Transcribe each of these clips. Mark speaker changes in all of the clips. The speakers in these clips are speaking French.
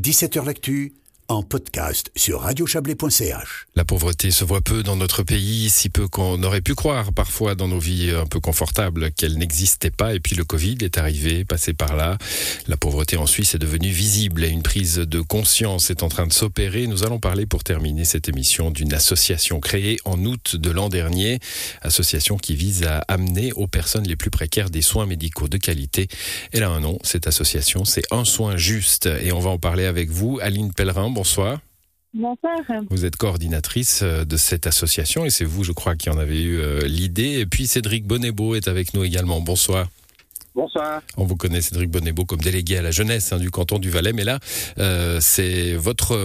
Speaker 1: 17h L'actu en podcast sur radiochablais.ch.
Speaker 2: La pauvreté se voit peu dans notre pays, si peu qu'on aurait pu croire parfois dans nos vies un peu confortables qu'elle n'existait pas. Et puis le Covid est arrivé, passé par là. La pauvreté en Suisse est devenue visible et une prise de conscience est en train de s'opérer. Nous allons parler pour terminer cette émission d'une association créée en août de l'an dernier. Association qui vise à amener aux personnes les plus précaires des soins médicaux de qualité. Elle a un nom, cette association, c'est Un Soin Juste. Et on va en parler avec vous, Aline Pellerin bonsoir.
Speaker 3: Bonsoir.
Speaker 2: Vous êtes coordinatrice euh, de cette association et c'est vous, je crois, qui en avez eu euh, l'idée. Et puis Cédric Bonnebeau est avec nous également. Bonsoir.
Speaker 4: Bonsoir.
Speaker 2: On vous connaît Cédric Bonnebeau comme délégué à la jeunesse hein, du canton du Valais, mais là, euh, c'est votre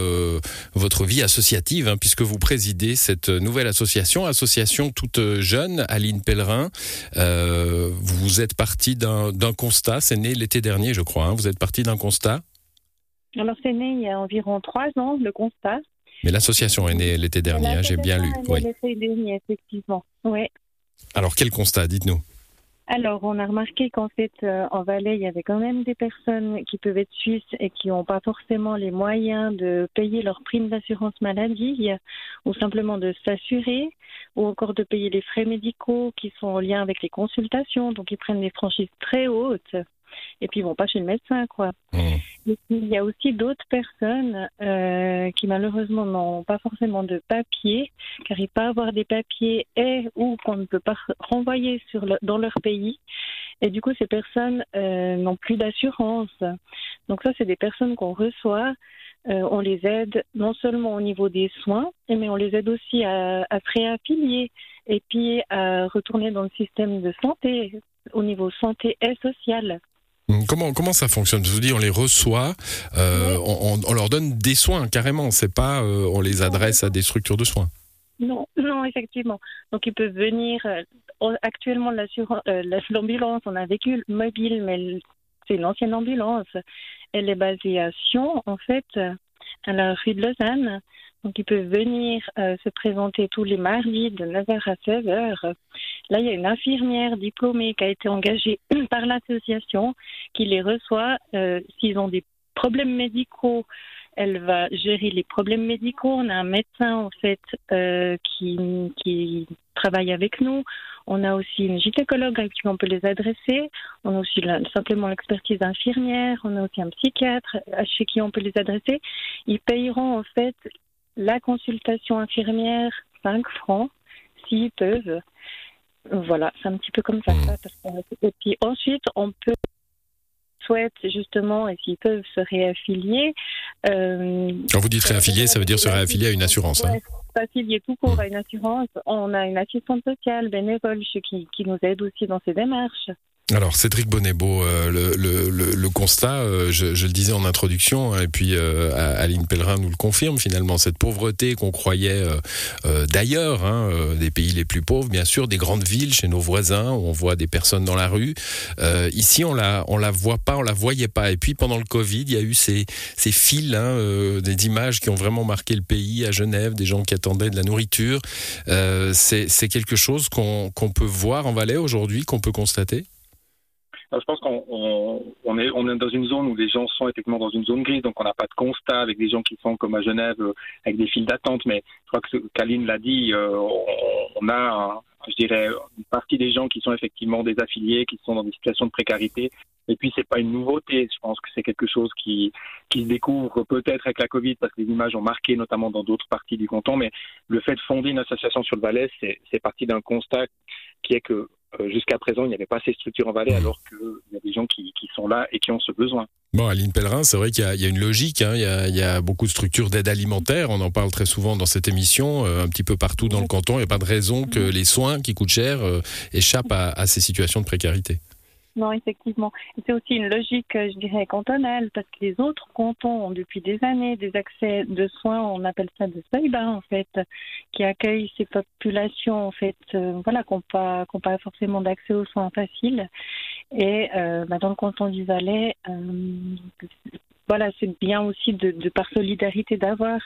Speaker 2: votre vie associative, hein, puisque vous présidez cette nouvelle association, association toute jeune, Aline Pellerin. vous êtes parti d'un constat, c'est né l'été dernier, je crois. Hein. vous êtes parti d'un constat.
Speaker 3: Alors, c'est né il y a environ trois ans, le constat.
Speaker 2: Mais l'association est née l'été dernier, hein, j'ai bien lu.
Speaker 3: Oui. L'été dernier, effectivement. Oui.
Speaker 2: Alors, quel constat Dites-nous.
Speaker 3: Alors, on a remarqué qu'en fait, euh, en Valais, il y avait quand même des personnes qui peuvent être suisses et qui n'ont pas forcément les moyens de payer leur prime d'assurance maladie ou simplement de s'assurer ou encore de payer les frais médicaux qui sont en lien avec les consultations. Donc, ils prennent des franchises très hautes et puis ils vont pas chez le médecin, quoi. Mmh. Il y a aussi d'autres personnes euh, qui malheureusement n'ont pas forcément de papier, car ils peuvent avoir des papiers et ou qu'on ne peut pas renvoyer sur dans leur pays. Et du coup, ces personnes euh, n'ont plus d'assurance. Donc ça, c'est des personnes qu'on reçoit. Euh, on les aide non seulement au niveau des soins, mais on les aide aussi à, à se réaffilier et puis à retourner dans le système de santé, au niveau santé et social.
Speaker 2: Comment, comment ça fonctionne? Je vous dis, on les reçoit, euh, on, on, leur donne des soins carrément, c'est pas euh, on les adresse à des structures de soins.
Speaker 3: Non, non, effectivement. Donc ils peuvent venir. Euh, actuellement, l'ambulance, on a un véhicule mobile, mais c'est l'ancienne ambulance. Elle est basée à Sion, en fait, à la rue de Lausanne. Donc, ils peuvent venir se présenter tous les mardis de 9h à 16h. Là, il y a une infirmière diplômée qui a été engagée par l'association qui les reçoit. Euh, s'ils ont des problèmes médicaux, elle va gérer les problèmes médicaux. On a un médecin, en fait, euh, qui, qui travaille avec nous. On a aussi une gynécologue à qui on peut les adresser. On a aussi simplement l'expertise infirmière. On a aussi un psychiatre chez qui on peut les adresser. Ils payeront en fait la consultation infirmière, 5 francs, s'ils peuvent. Voilà, c'est un petit peu comme ça. Hmm. Et puis ensuite, on peut souhaite justement et s'ils peuvent se réaffilier.
Speaker 2: Euh, Quand vous dites réaffilier, ça veut dire se réaffilier à une assurance. Hein.
Speaker 3: Affilier tout court à une assurance. On a une assistante sociale bénévole qui, qui nous aide aussi dans ces démarches.
Speaker 2: Alors Cédric Bonnebeau, euh, le, le, le, constat, euh, je, je, le disais en introduction, hein, et puis euh, Aline Pellerin nous le confirme finalement, cette pauvreté qu'on croyait d'ailleurs, hein, des pays les plus pauvres, bien sûr, des grandes villes, chez nos voisins, où on voit des personnes dans la rue. ici, on la, on la voit pas, on la voyait pas. Et puis pendant le Covid, il y a eu ces, ces fils, hein, des images qui ont vraiment marqué le pays à Genève, des gens qui attendaient de la nourriture. C'est quelque chose qu'on qu'on peut voir en Valais aujourd'hui, qu'on peut constater?
Speaker 4: Je pense qu'on est, on est dans une zone où les gens sont effectivement dans une zone grise, donc on n'a pas de constat avec des gens qui sont comme à Genève euh, avec des files d'attente. Mais je crois que Kaline l'a dit, euh, on, a, je dirais, une partie des gens qui sont effectivement des affiliés, qui sont dans des situations de précarité. Et puis c'est pas une nouveauté. Je pense que c'est quelque chose qui qui se découvre peut-être avec la Covid parce que les images ont marqué, notamment dans d'autres parties du canton. Mais le fait de fonder une association sur le Valais, c'est parti d'un constat qui est que jusqu'à présent, il n'y avait pas ces structures en Valais, mmh. alors qu'il y a des gens qui, sont là et qui ont ce besoin.
Speaker 2: Bon, Aline Pellerin, c'est vrai qu'il y, a une logique. Hein. Il, y a, beaucoup de structures d'aide alimentaire. On en parle très souvent dans cette émission, euh, un petit peu partout dans le canton. Il n'y a pas de raison que mmh. les soins qui coûtent cher euh, échappent à ces situations de précarité.
Speaker 3: Non, effectivement. C'est aussi une logique, euh, je dirais, cantonale, parce que les autres cantons ont depuis des années des accès de soins, on appelle ça de seuil bas, en fait, qui accueillent ces populations, en fait, euh, voilà, qui n'ont pas, pas forcément d'accès aux soins faciles. Et euh, bah, dans le canton du Valais, voilà, c'est bien aussi de, de par solidarité d'avoir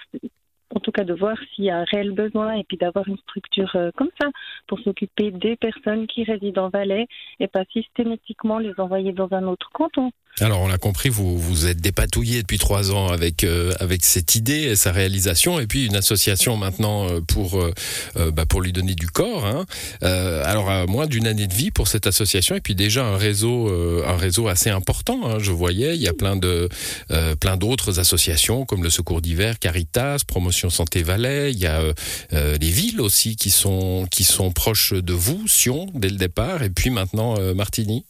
Speaker 3: en tout cas de voir s'il y a un réel besoin et puis d'avoir une structure euh, comme ça pour s'occuper des personnes qui résident en Valais et pas systématiquement les envoyer dans un autre canton.
Speaker 2: Alors on l'a compris, vous vous êtes dépatouillé depuis trois ans avec euh, avec cette idée et sa réalisation, et puis une association maintenant euh, pour bah, pour lui donner du corps. Hein. alors à moins d'une année de vie pour cette association, et puis déjà un réseau un réseau assez important. Hein, je voyais, il y a plein de plein d'autres associations comme le Secours d'hiver, Caritas, Promotion Santé Valais. Il y a les villes aussi qui sont qui sont proches de vous, Sion dès le départ, et puis maintenant Martigny.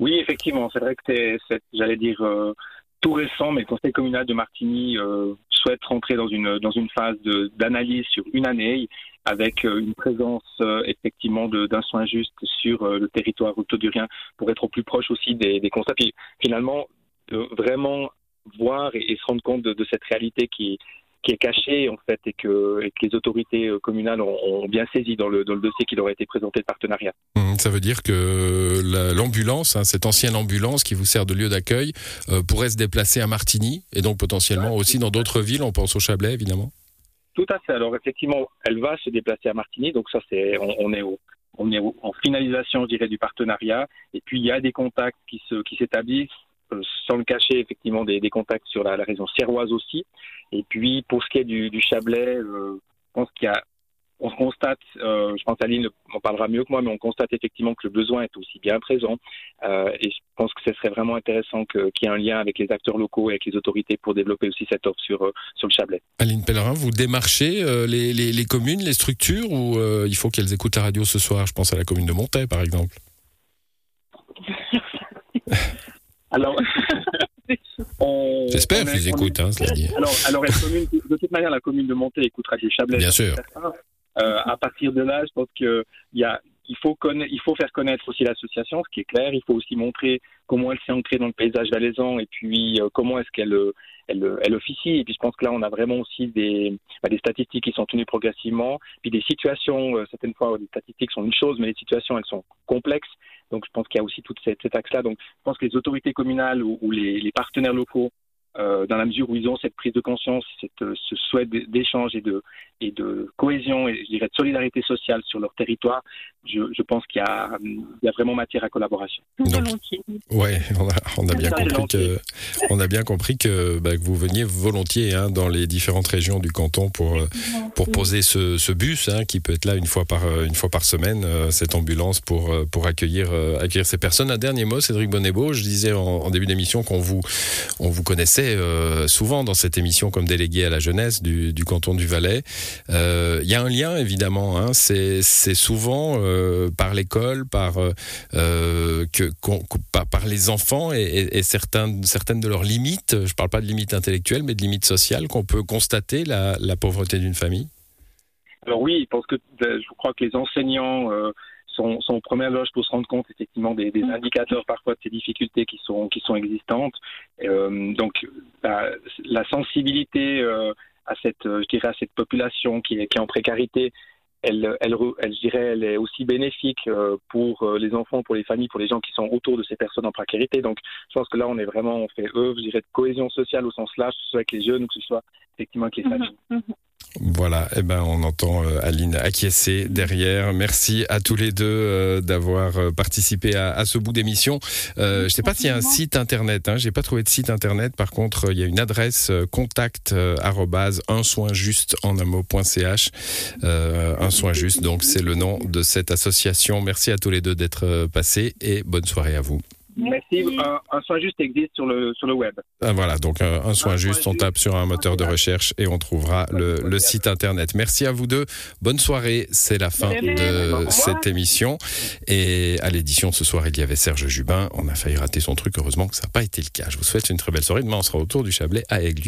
Speaker 4: Oui, effectivement, c'est vrai que c'est, j'allais dire, euh, tout récent, mais le Conseil communal de Martigny euh, souhaite rentrer dans une, dans une phase d'analyse sur une année, avec euh, une présence effectivement d'un soin juste sur le territoire autodurien pour être au plus proche aussi des, constats. Puis, finalement, vraiment voir et, se rendre compte de, de cette réalité qui, qui est caché en fait et que, et que les autorités euh, communales ont, bien saisi dans le, dans le dossier qui leur a été présenté de partenariat.
Speaker 2: Mmh, ça veut dire que l'ambulance, hein, cette ancienne ambulance qui vous sert de lieu d'accueil, euh, pourrait se déplacer à Martigny et donc potentiellement aussi dans d'autres villes. On pense au Chablais évidemment.
Speaker 4: Tout à fait. Alors effectivement, elle va se déplacer à Martigny. Donc ça, c'est on, est au, on est en finalisation, je dirais, du partenariat. Et puis il y a des contacts qui se qui s'établissent sans le cacher, effectivement, des, contacts sur la, région sierroise aussi. Et puis, pour ce qui est du, Chablais, euh, je pense qu'il y a on constate, euh, je pense Aline en parlera mieux que moi, mais on constate effectivement que le besoin est aussi bien présent. et je pense que ce serait vraiment intéressant qu'il y ait un lien avec les acteurs locaux et avec les autorités pour développer aussi cette offre sur, sur le Chablais.
Speaker 2: Aline Pellerin, vous démarchez les, les, communes, les structures, ou il faut qu'elles écoutent la radio ce soir? Je pense à la commune de Montaix, par exemple.
Speaker 4: Alors,
Speaker 2: J'espère qu'ils écoutent, hein, cela dit.
Speaker 4: Alors, alors de toute manière, la commune de Monté écoutera du Chablais.
Speaker 2: Bien sûr.
Speaker 4: Euh, à partir de là, je pense qu'il y a, il faut, il faut faire connaître aussi l'association, ce qui est clair. Il faut aussi montrer comment elle s'est ancrée dans le paysage valaisan et puis euh, comment est-ce qu'elle elle, elle, officie. Et puis je pense que là, on a vraiment aussi des, bah, des statistiques qui sont tenues progressivement, puis des situations, euh, certaines fois, les statistiques sont une chose, mais les situations, elles sont complexes. Donc je pense qu'il y a aussi tout cet, cet axe-là. Donc je pense que les autorités communales ou, ou les, les, partenaires locaux euh, dans la mesure où ils ont cette prise de conscience, cette, euh, ce souhait d'échange et de, et de cohésion et je dirais de solidarité sociale sur leur territoire, je, je pense qu'il y, y, a vraiment matière à collaboration.
Speaker 2: volontiers. Ouais, on a, on a bien compris que on a bien compris que, bah, que vous veniez volontiers hein, dans les différentes régions du canton pour euh, pour poser ce, ce bus hein, qui peut être là une fois par une fois par semaine, cette ambulance pour pour accueillir accueillir ces personnes. Un dernier mot, Cédric Bonnebeau, je disais en, en début d'émission qu'on vous on vous connaissait euh, souvent dans cette émission comme délégué à la jeunesse du, canton du Valais. Euh, il y a un lien évidemment. Hein, c'est souvent euh, par l'école, par par, les enfants et, certaines certaines de leurs limites. Je ne parle pas de limites intellectuelles, mais de limites sociales qu'on peut constater la, pauvreté d'une famille.
Speaker 4: Alors oui, je crois que les enseignants sont, sont première loge pour se rendre compte effectivement des, des, mm. indicateurs parfois de ces difficultés qui sont, qui sont existantes. Euh, donc la, la sensibilité euh, à cette, je dirais, à cette population qui est, qui est en précarité, elle, elle, elle, je dirais, elle est aussi bénéfique euh, pour euh, les enfants, pour les familles, pour les gens qui sont autour de ces personnes en précarité. Donc, je pense que là, on est vraiment, on fait œuvre, je dirais, de cohésion sociale au sens large, que ce soit avec les jeunes ou que ce soit effectivement avec les mm-hmm. familles.
Speaker 2: Voilà, eh ben on entend euh, Aline acquiescer derrière. Merci à tous les deux euh, d'avoir euh, participé à, à, ce bout d'émission. Euh, je sais pas s'il y a un site internet. Hein, J'ai pas trouvé de site internet. Par contre, il y a une adresse contact un soin juste en un mot.ch. un soin juste, donc c'est le nom de cette association. Merci à tous les deux d'être passés et bonne soirée à vous.
Speaker 4: Merci. Un, soin juste existe sur le, sur le web.
Speaker 2: Ah, voilà, donc un, soin juste, on tape sur un moteur de recherche et on trouvera le, le, site internet. Merci à vous deux. Bonne soirée. C'est la fin de cette émission. Et à l'édition ce soir, il y avait Serge Jubin. On a failli rater son truc. Heureusement que ça n'a pas été le cas. Je vous souhaite une très belle soirée. Demain, on sera autour du Chablais à Aigle.